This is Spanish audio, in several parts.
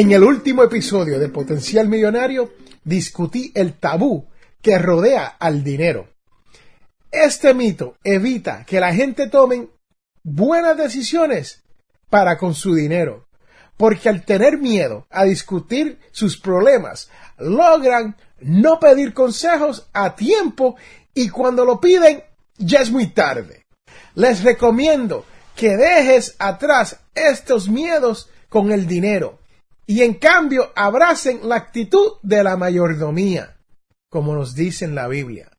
En el último episodio de Potencial Millonario discutí el tabú que rodea al dinero. Este mito evita que la gente tome buenas decisiones para con su dinero, porque al tener miedo a discutir sus problemas, logran no pedir consejos a tiempo y cuando lo piden ya es muy tarde. Les recomiendo que dejes atrás estos miedos con el dinero y en cambio abracen la actitud de la mayordomía, como nos dice en la Biblia,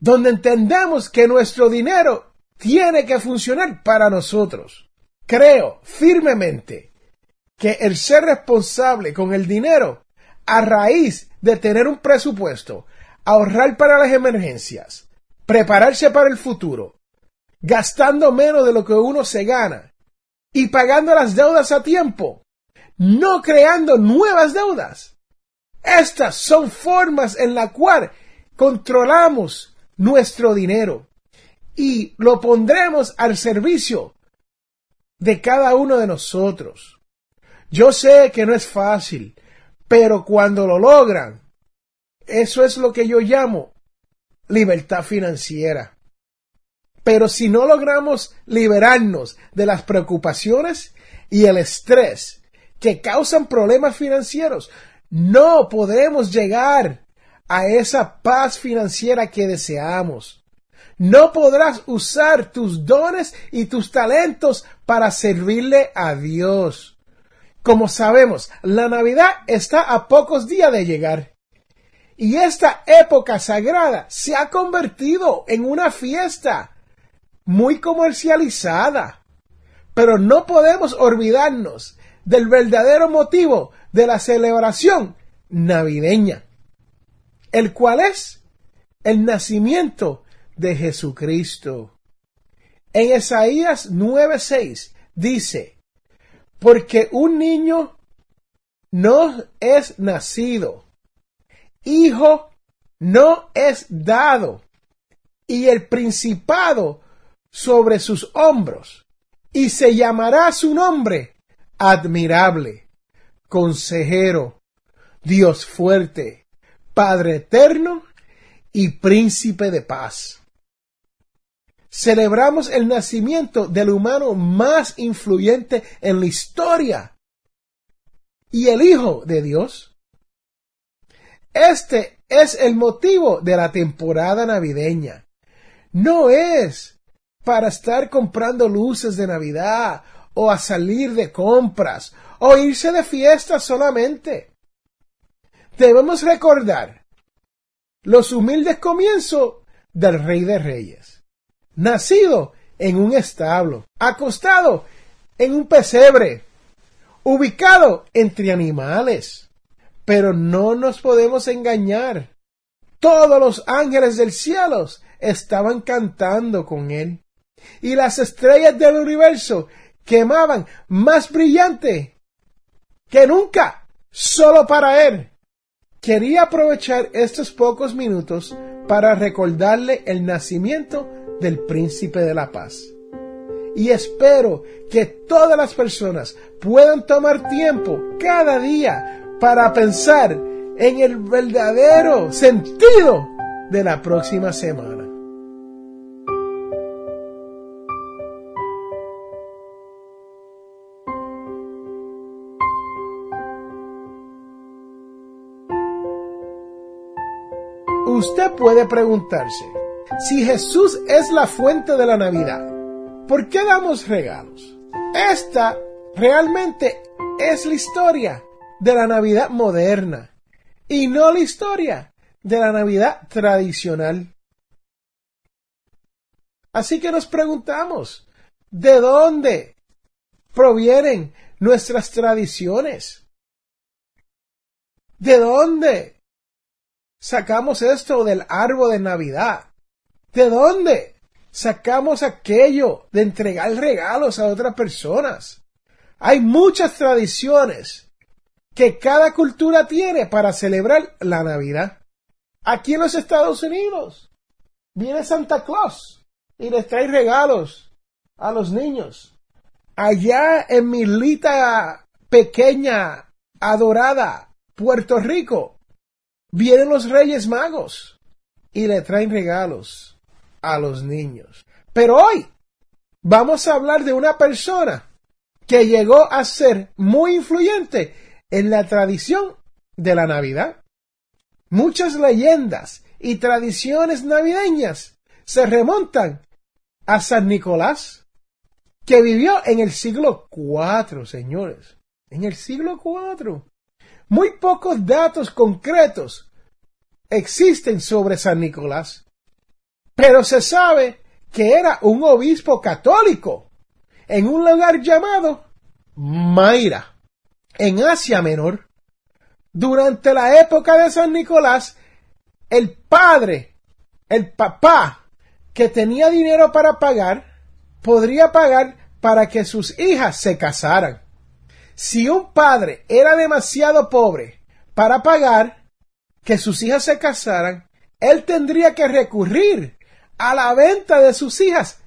donde entendemos que nuestro dinero tiene que funcionar para nosotros. Creo firmemente que el ser responsable con el dinero a raíz de tener un presupuesto, ahorrar para las emergencias, prepararse para el futuro, gastando menos de lo que uno se gana y pagando las deudas a tiempo, no creando nuevas deudas. Estas son formas en la cual controlamos nuestro dinero y lo pondremos al servicio de cada uno de nosotros. Yo sé que no es fácil, pero cuando lo logran, eso es lo que yo llamo libertad financiera. Pero si no logramos liberarnos de las preocupaciones y el estrés que causan problemas financieros. No podemos llegar a esa paz financiera que deseamos. No podrás usar tus dones y tus talentos para servirle a Dios. Como sabemos, la Navidad está a pocos días de llegar. Y esta época sagrada se ha convertido en una fiesta muy comercializada. Pero no podemos olvidarnos del verdadero motivo de la celebración navideña, el cual es el nacimiento de Jesucristo. En Isaías 9:6 dice, porque un niño no es nacido, hijo no es dado, y el principado sobre sus hombros, y se llamará su nombre admirable, consejero, Dios fuerte, Padre eterno y príncipe de paz. Celebramos el nacimiento del humano más influyente en la historia y el Hijo de Dios. Este es el motivo de la temporada navideña. No es para estar comprando luces de Navidad o a salir de compras o irse de fiesta solamente. Debemos recordar los humildes comienzos del Rey de Reyes, nacido en un establo, acostado en un pesebre, ubicado entre animales. Pero no nos podemos engañar. Todos los ángeles del cielo estaban cantando con él. Y las estrellas del universo quemaban más brillante que nunca, solo para él. Quería aprovechar estos pocos minutos para recordarle el nacimiento del príncipe de la paz. Y espero que todas las personas puedan tomar tiempo cada día para pensar en el verdadero sentido de la próxima semana. Usted puede preguntarse, si Jesús es la fuente de la Navidad, ¿por qué damos regalos? Esta realmente es la historia de la Navidad moderna y no la historia de la Navidad tradicional. Así que nos preguntamos, ¿de dónde provienen nuestras tradiciones? ¿De dónde sacamos esto del árbol de Navidad? ¿De dónde sacamos aquello de entregar regalos a otras personas? Hay muchas tradiciones que cada cultura tiene para celebrar la Navidad. Aquí en los Estados Unidos viene Santa Claus y les trae regalos a los niños. Allá en mi lita pequeña, adorada, Puerto Rico, vienen los Reyes Magos y le traen regalos a los niños. Pero hoy vamos a hablar de una persona que llegó a ser muy influyente en la tradición de la Navidad. Muchas leyendas y tradiciones navideñas se remontan a San Nicolás, que vivió en el siglo IV, señores. En el siglo IV. Muy pocos datos concretos existen sobre San Nicolás, pero se sabe que era un obispo católico en un lugar llamado Mayra, en Asia Menor. Durante la época de San Nicolás, el padre, el papá, que tenía dinero para pagar, podría pagar para que sus hijas se casaran. Si un padre era demasiado pobre para pagar que sus hijas se casaran, él tendría que recurrir a la venta de sus hijas.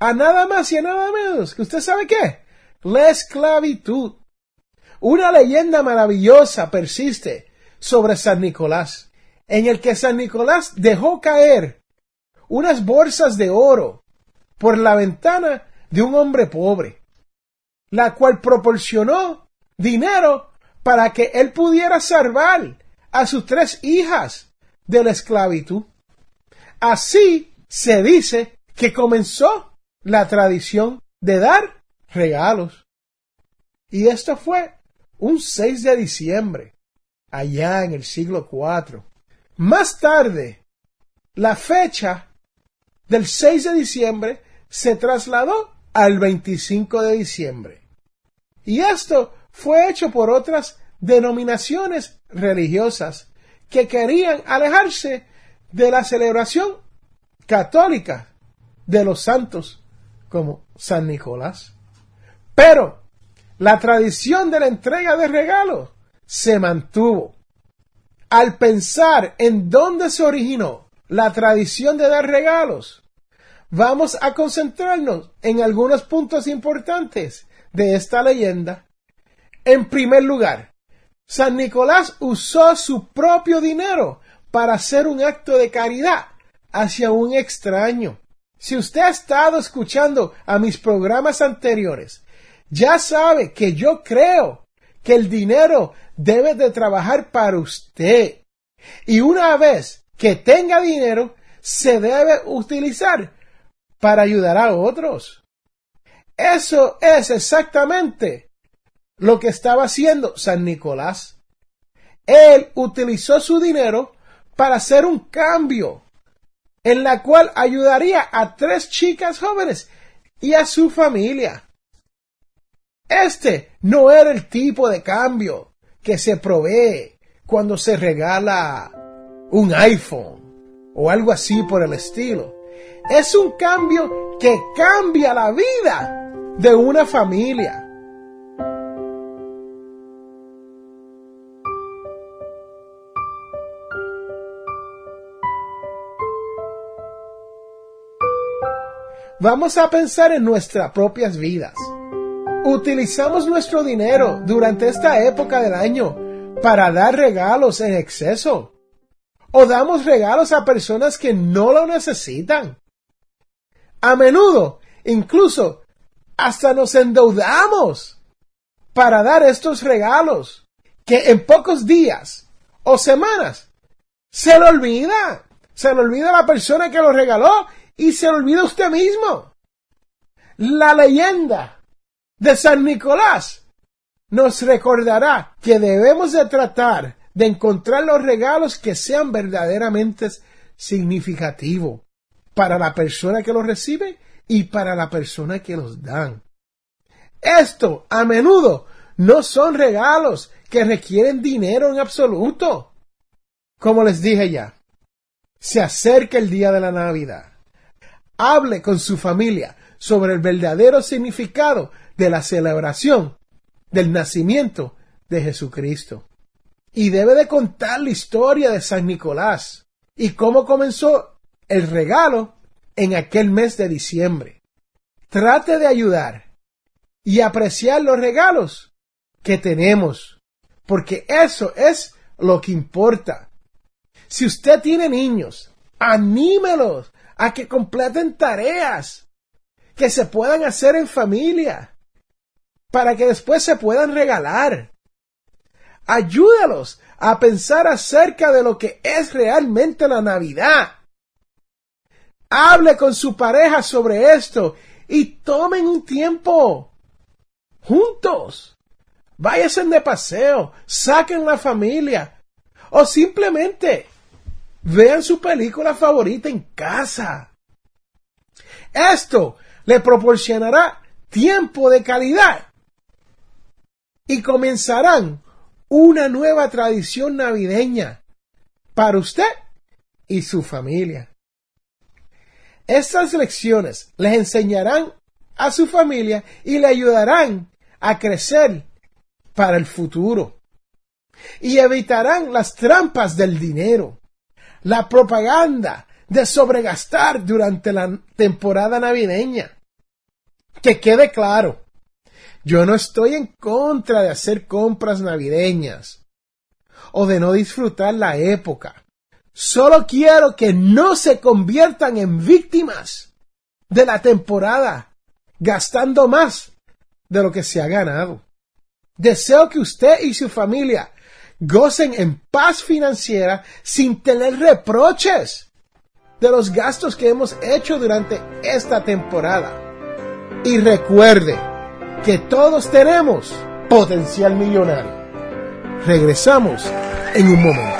A nada más y a nada menos. Que usted sabe qué, la esclavitud. Una leyenda maravillosa persiste sobre San Nicolás, en el que San Nicolás dejó caer unas bolsas de oro por la ventana de un hombre pobre la cual proporcionó dinero para que él pudiera salvar a sus tres hijas de la esclavitud. Así se dice que comenzó la tradición de dar regalos. Y esto fue un 6 de diciembre, allá en el siglo IV. Más tarde, la fecha del 6 de diciembre se trasladó al 25 de diciembre. Y esto fue hecho por otras denominaciones religiosas que querían alejarse de la celebración católica de los santos como San Nicolás. Pero la tradición de la entrega de regalos se mantuvo. Al pensar en dónde se originó la tradición de dar regalos, vamos a concentrarnos en algunos puntos importantes de esta leyenda. En primer lugar, San Nicolás usó su propio dinero para hacer un acto de caridad hacia un extraño. Si usted ha estado escuchando a mis programas anteriores, ya sabe que yo creo que el dinero debe de trabajar para usted. Y una vez que tenga dinero, se debe utilizar para ayudar a otros. Eso es exactamente lo que estaba haciendo San Nicolás. Él utilizó su dinero para hacer un cambio en la cual ayudaría a tres chicas jóvenes y a su familia. Este no era el tipo de cambio que se provee cuando se regala un iPhone o algo así por el estilo. Es un cambio que cambia la vida de una familia. Vamos a pensar en nuestras propias vidas. Utilizamos nuestro dinero durante esta época del año para dar regalos en exceso. O damos regalos a personas que no lo necesitan. A menudo, incluso hasta nos endeudamos para dar estos regalos que en pocos días o semanas Se le olvida. Se le olvida la persona que lo regaló y se le olvida usted mismo. La leyenda de San Nicolás nos recordará que debemos de tratar de encontrar los regalos que sean verdaderamente significativos para la persona que los recibe y para la persona que los dan. Esto a menudo no son regalos que requieren dinero en absoluto. Como les dije ya, se acerca el día de la Navidad. Hable con su familia sobre el verdadero significado de la celebración del nacimiento de Jesucristo. Y debe de contar la historia de San Nicolás y cómo comenzó el regalo en aquel mes de diciembre. Trate de ayudar y apreciar los regalos que tenemos, porque eso es lo que importa. Si usted tiene niños, anímelos a que completen tareas que se puedan hacer en familia para que después se puedan regalar. Ayúdalos a pensar acerca de lo que es realmente la Navidad. Hable con su pareja sobre esto y tomen un tiempo juntos. Váyanse de paseo, saquen la familia o simplemente vean su película favorita en casa. Esto le proporcionará tiempo de calidad y comenzarán una nueva tradición navideña para usted y su familia. Estas lecciones les enseñarán a su familia y le ayudarán a crecer para el futuro. Y evitarán las trampas del dinero, la propaganda de sobregastar durante la temporada navideña. Que quede claro, yo no estoy en contra de hacer compras navideñas o de no disfrutar la época. Solo quiero que no se conviertan en víctimas de la temporada, gastando más de lo que se ha ganado. Deseo que usted y su familia gocen en paz financiera sin tener reproches de los gastos que hemos hecho durante esta temporada. Y recuerde, que todos tenemos potencial millonario. Regresamos en un momento.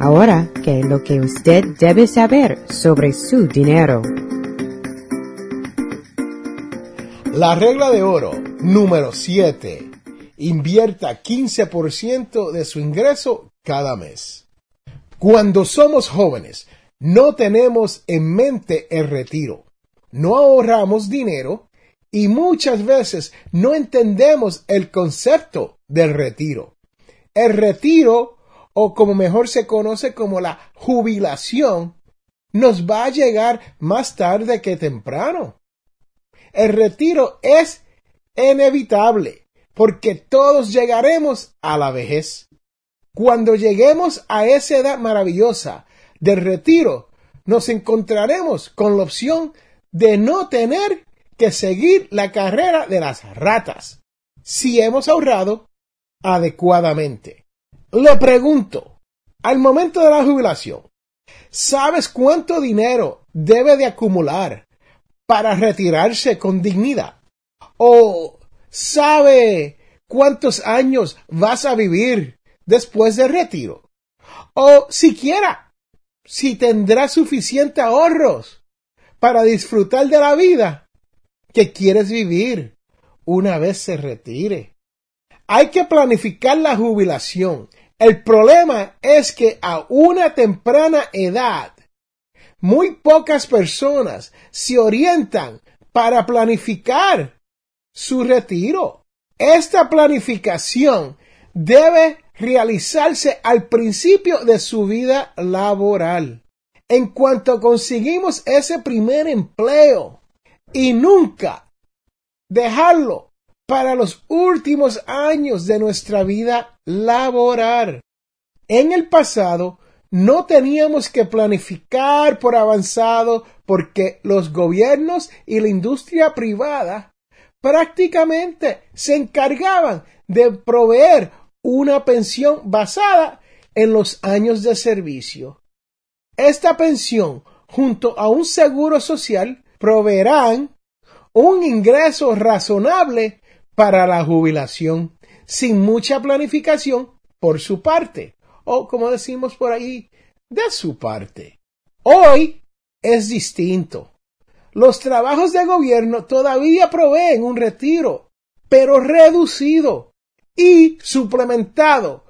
Ahora, ¿qué es lo que usted debe saber sobre su dinero? La regla de oro número 7. Invierta 15% de su ingreso cada mes. Cuando somos jóvenes, no tenemos en mente el retiro. No ahorramos dinero y muchas veces no entendemos el concepto del retiro. El retiro, o como mejor se conoce como la jubilación, nos va a llegar más tarde que temprano. El retiro es inevitable, porque todos llegaremos a la vejez. Cuando lleguemos a esa edad maravillosa del retiro, nos encontraremos con la opción de no tener que seguir la carrera de las ratas si hemos ahorrado adecuadamente. Le pregunto, al momento de la jubilación, ¿sabes cuánto dinero debe de acumular para retirarse con dignidad? ¿O sabe cuántos años vas a vivir después del retiro? ¿O siquiera si tendrás suficiente ahorros para disfrutar de la vida que quieres vivir una vez se retire. Hay que planificar la jubilación. El problema es que a una temprana edad muy pocas personas se orientan para planificar su retiro. Esta planificación debe realizarse al principio de su vida laboral. En cuanto conseguimos ese primer empleo y nunca dejarlo para los últimos años de nuestra vida laboral. En el pasado no teníamos que planificar por avanzado porque los gobiernos y la industria privada prácticamente se encargaban de proveer una pensión basada en los años de servicio. Esta pensión, junto a un seguro social, proveerán un ingreso razonable para la jubilación, sin mucha planificación por su parte, o como decimos por ahí, de su parte. Hoy es distinto. Los trabajos de gobierno todavía proveen un retiro, pero reducido y suplementado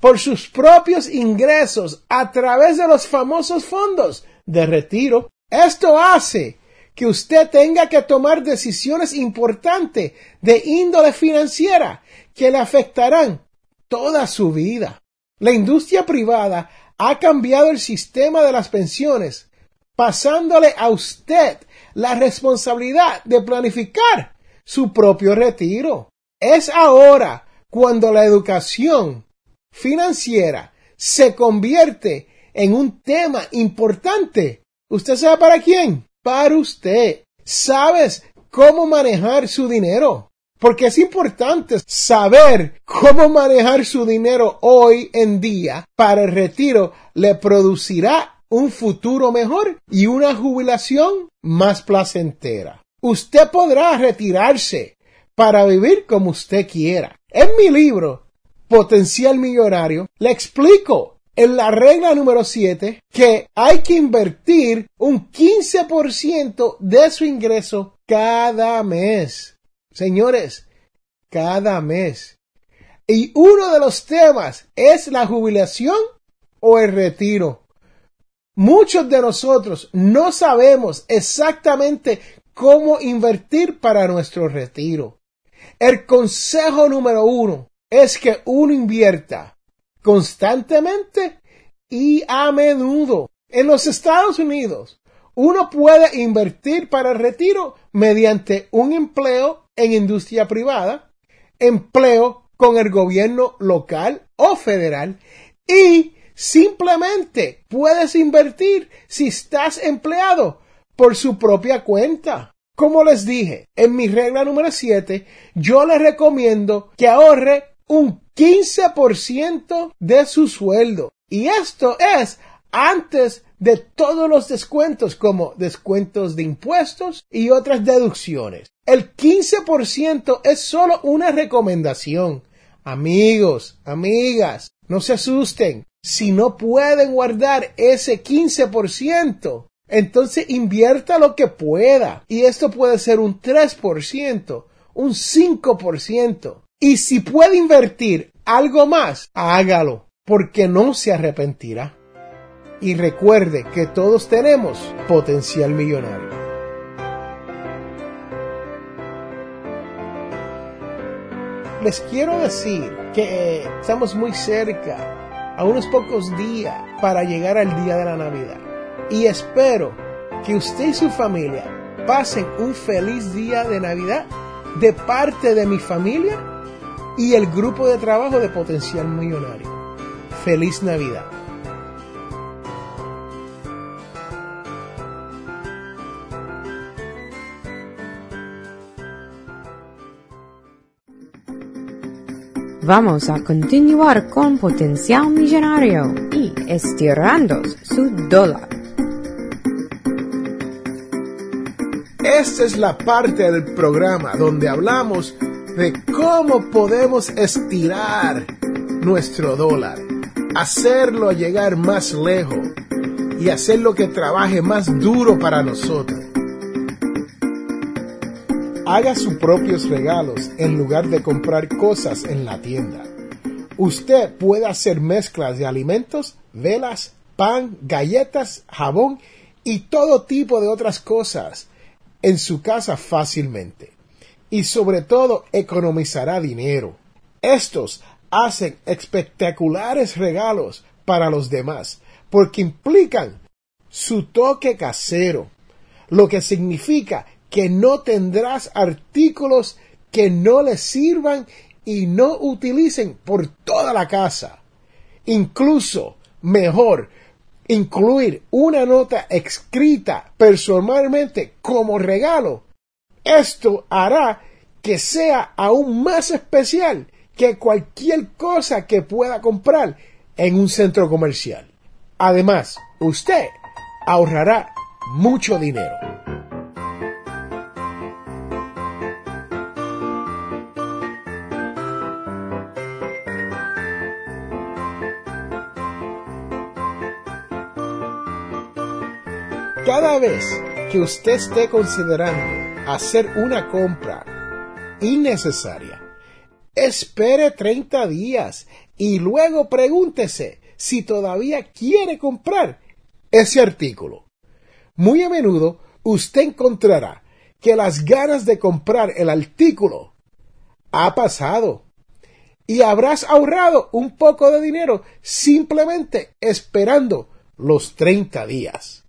por sus propios ingresos a través de los famosos fondos de retiro. Esto hace que usted tenga que tomar decisiones importantes de índole financiera que le afectarán toda su vida. La industria privada ha cambiado el sistema de las pensiones, pasándole a usted la responsabilidad de planificar su propio retiro. Es ahora cuando la educación financiera se convierte en un tema importante. ¿Usted sabe para quién? Para usted. ¿Sabes cómo manejar su dinero? Porque es importante saber cómo manejar su dinero hoy en día para el retiro le producirá un futuro mejor y una jubilación más placentera. Usted podrá retirarse para vivir como usted quiera. En mi libro, Potencial Millonario, le explico en la regla número 7 que hay que invertir un 15% de su ingreso cada mes. Señores, cada mes. Y uno de los temas es la jubilación o el retiro. Muchos de nosotros no sabemos exactamente cómo invertir para nuestro retiro. El consejo número uno es que uno invierta constantemente y a menudo. En los Estados Unidos, uno puede invertir para retiro mediante un empleo en industria privada, empleo con el gobierno local o federal y simplemente puedes invertir si estás empleado por su propia cuenta. Como les dije, en mi regla número 7, yo les recomiendo que ahorre un 15% de su sueldo. Y esto es antes de todos los descuentos como descuentos de impuestos y otras deducciones. El 15% es solo una recomendación. Amigos, amigas, no se asusten. Si no pueden guardar ese 15%, entonces invierta lo que pueda. Y esto puede ser un 3%, un 5%. Y si puede invertir algo más, hágalo, porque no se arrepentirá. Y recuerde que todos tenemos potencial millonario. Les quiero decir que estamos muy cerca, a unos pocos días, para llegar al día de la Navidad y espero que usted y su familia pasen un feliz día de Navidad de parte de mi familia y el grupo de trabajo de Potencial Millonario. Feliz Navidad. Vamos a continuar con Potencial Millonario y estirando su dólar. Esta es la parte del programa donde hablamos de cómo podemos estirar nuestro dólar, hacerlo llegar más lejos, y hacer lo que trabaje más duro para nosotros. Haga sus propios regalos en lugar de comprar cosas en la tienda. Usted puede hacer mezclas de alimentos, velas, pan, galletas, jabón y todo tipo de otras cosas en su casa fácilmente. Y sobre todo economizará dinero. Estos hacen espectaculares regalos para los demás porque implican su toque casero, lo que significa que no tendrás artículos que no le sirvan y no utilicen por toda la casa. Incluso mejor incluir una nota escrita personalmente como regalo. Esto hará que sea aún más especial que cualquier cosa que pueda comprar en un centro comercial. Además, usted ahorrará mucho dinero. Cada vez que usted esté considerando hacer una compra innecesaria, espere 30 días y luego pregúntese si todavía quiere comprar ese artículo. Muy a menudo usted encontrará que las ganas de comprar el artículo ha pasado y habrás ahorrado un poco de dinero simplemente esperando los 30 días.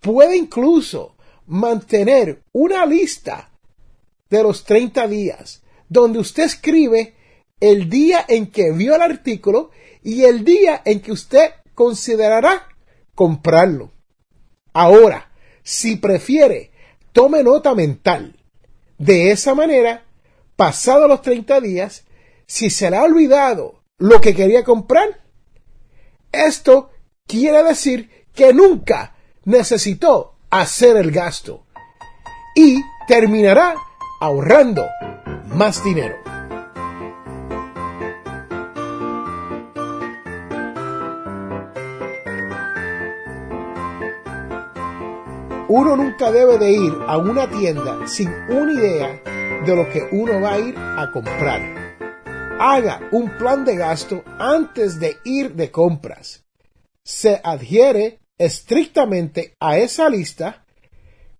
Puede incluso mantener una lista de los 30 días donde usted escribe el día en que vio el artículo y el día en que usted considerará comprarlo. Ahora, si prefiere, tome nota mental. De esa manera, pasados los 30 días, si se le ha olvidado lo que quería comprar, esto quiere decir que nunca necesitó hacer el gasto y terminará ahorrando más dinero. Uno nunca debe de ir a una tienda sin una idea de lo que uno va a ir a comprar. Haga un plan de gasto antes de ir de compras. Se adhiere estrictamente a esa lista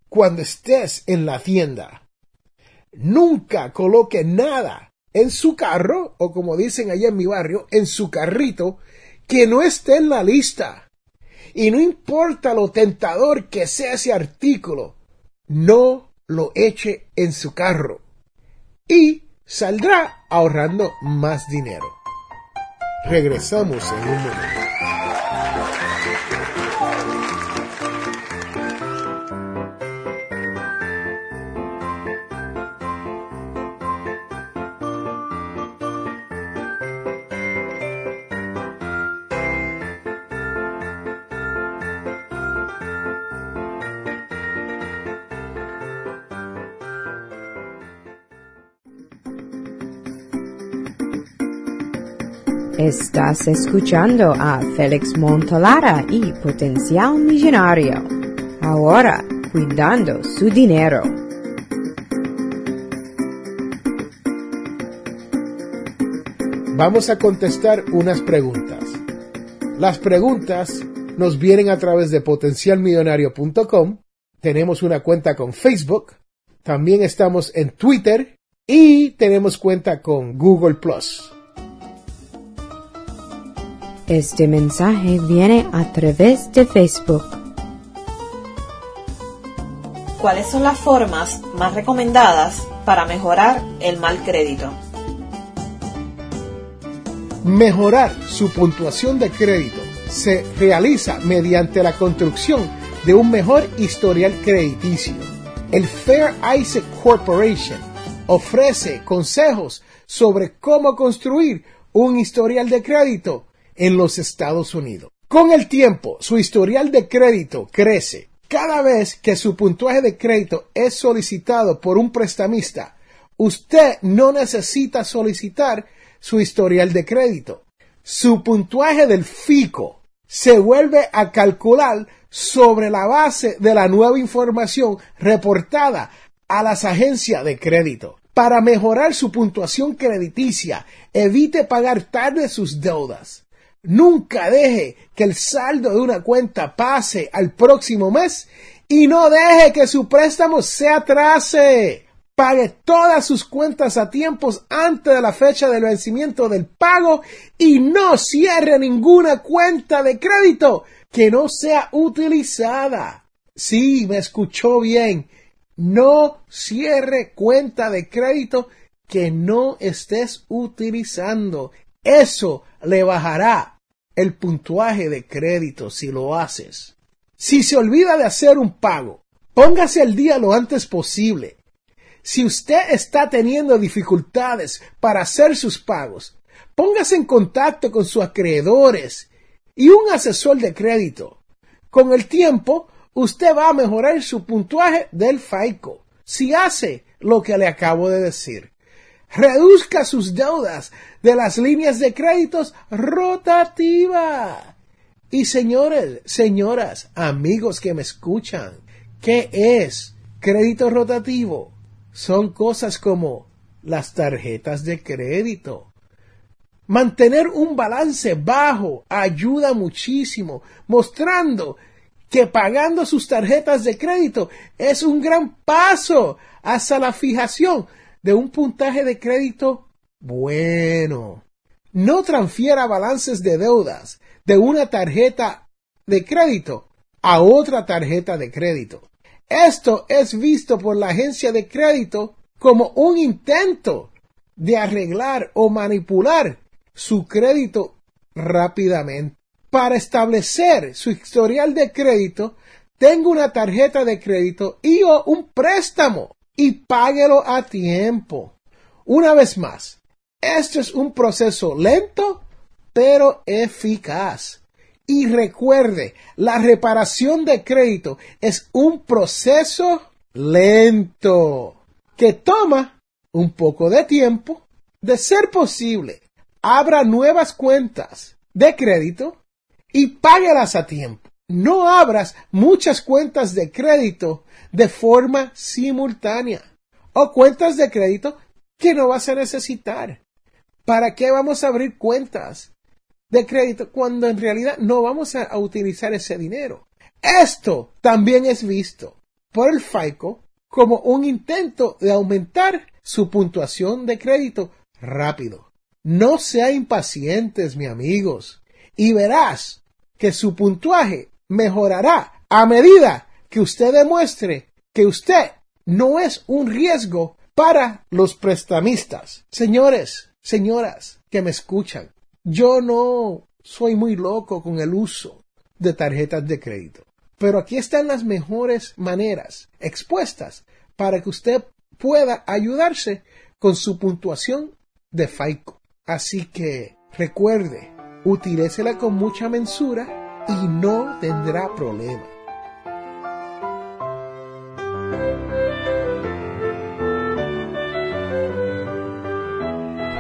cuando estés en la tienda. Nunca coloque nada en su carro, o como dicen allá en mi barrio, en su carrito, que no esté en la lista. Y no importa lo tentador que sea ese artículo, no lo eche en su carro. Y saldrá ahorrando más dinero. Regresamos en un momento. Estás escuchando a Félix Montalara y Potencial Millonario. Ahora, cuidando su dinero. Vamos a contestar unas preguntas. Las preguntas nos vienen a través de potencialmillonario.com. Tenemos una cuenta con Facebook. También estamos en Twitter y tenemos cuenta con Google. Este mensaje viene a través de Facebook. ¿Cuáles son las formas más recomendadas para mejorar el mal crédito? Mejorar su puntuación de crédito se realiza mediante la construcción de un mejor historial crediticio. El Fair Isaac Corporation ofrece consejos sobre cómo construir un historial de crédito en los Estados Unidos. Con el tiempo, su historial de crédito crece. Cada vez que su puntuaje de crédito es solicitado por un prestamista, usted no necesita solicitar su historial de crédito. Su puntuaje del FICO se vuelve a calcular sobre la base de la nueva información reportada a las agencias de crédito. Para mejorar su puntuación crediticia, evite pagar tarde sus deudas. Nunca deje que el saldo de una cuenta pase al próximo mes y no deje que su préstamo se atrase. Pague todas sus cuentas a tiempos antes de la fecha del vencimiento del pago y no cierre ninguna cuenta de crédito que no sea utilizada. Sí, me escuchó bien. No cierre cuenta de crédito que no estés utilizando. Eso le bajará el puntuaje de crédito si lo haces. Si se olvida de hacer un pago, póngase al día lo antes posible. Si usted está teniendo dificultades para hacer sus pagos, póngase en contacto con sus acreedores y un asesor de crédito. Con el tiempo, usted va a mejorar su puntuaje del FICO si hace lo que le acabo de decir. Reduzca sus deudas de las líneas de créditos rotativa. Y señores, señoras, amigos que me escuchan, ¿qué es crédito rotativo? Son cosas como las tarjetas de crédito, Mantener un balance bajo ayuda muchísimo, mostrando que pagando sus tarjetas de crédito es un gran paso hacia la fijación de un puntaje de crédito bueno. No transfiera balances de deudas de una tarjeta de crédito a otra tarjeta de crédito. Esto es visto por la agencia de crédito como un intento de arreglar o manipular su crédito rápidamente. Para establecer su historial de crédito, tengo una tarjeta de crédito y o un préstamo y páguelo a tiempo. Una vez más, esto es un proceso lento pero eficaz. Y recuerde, la reparación de crédito es un proceso lento que toma un poco de tiempo. De ser posible, abra nuevas cuentas de crédito y páguelas a tiempo. No abras muchas cuentas de crédito de forma simultánea o cuentas de crédito que no vas a necesitar. ¿Para qué vamos a abrir cuentas de crédito cuando en realidad no vamos a, utilizar ese dinero? Esto también es visto por el FICO como un intento de aumentar su puntuación de crédito rápido. No sea impacientes, mi amigos, y verás que su puntuaje mejorará a medida que usted demuestre que usted no es un riesgo para los prestamistas. Señores, señoras que me escuchan, yo no soy muy loco con el uso de tarjetas de crédito, pero aquí están las mejores maneras expuestas para que usted pueda ayudarse con su puntuación de FICO. Así que recuerde, utilícela con mucha mensura y no tendrá problema.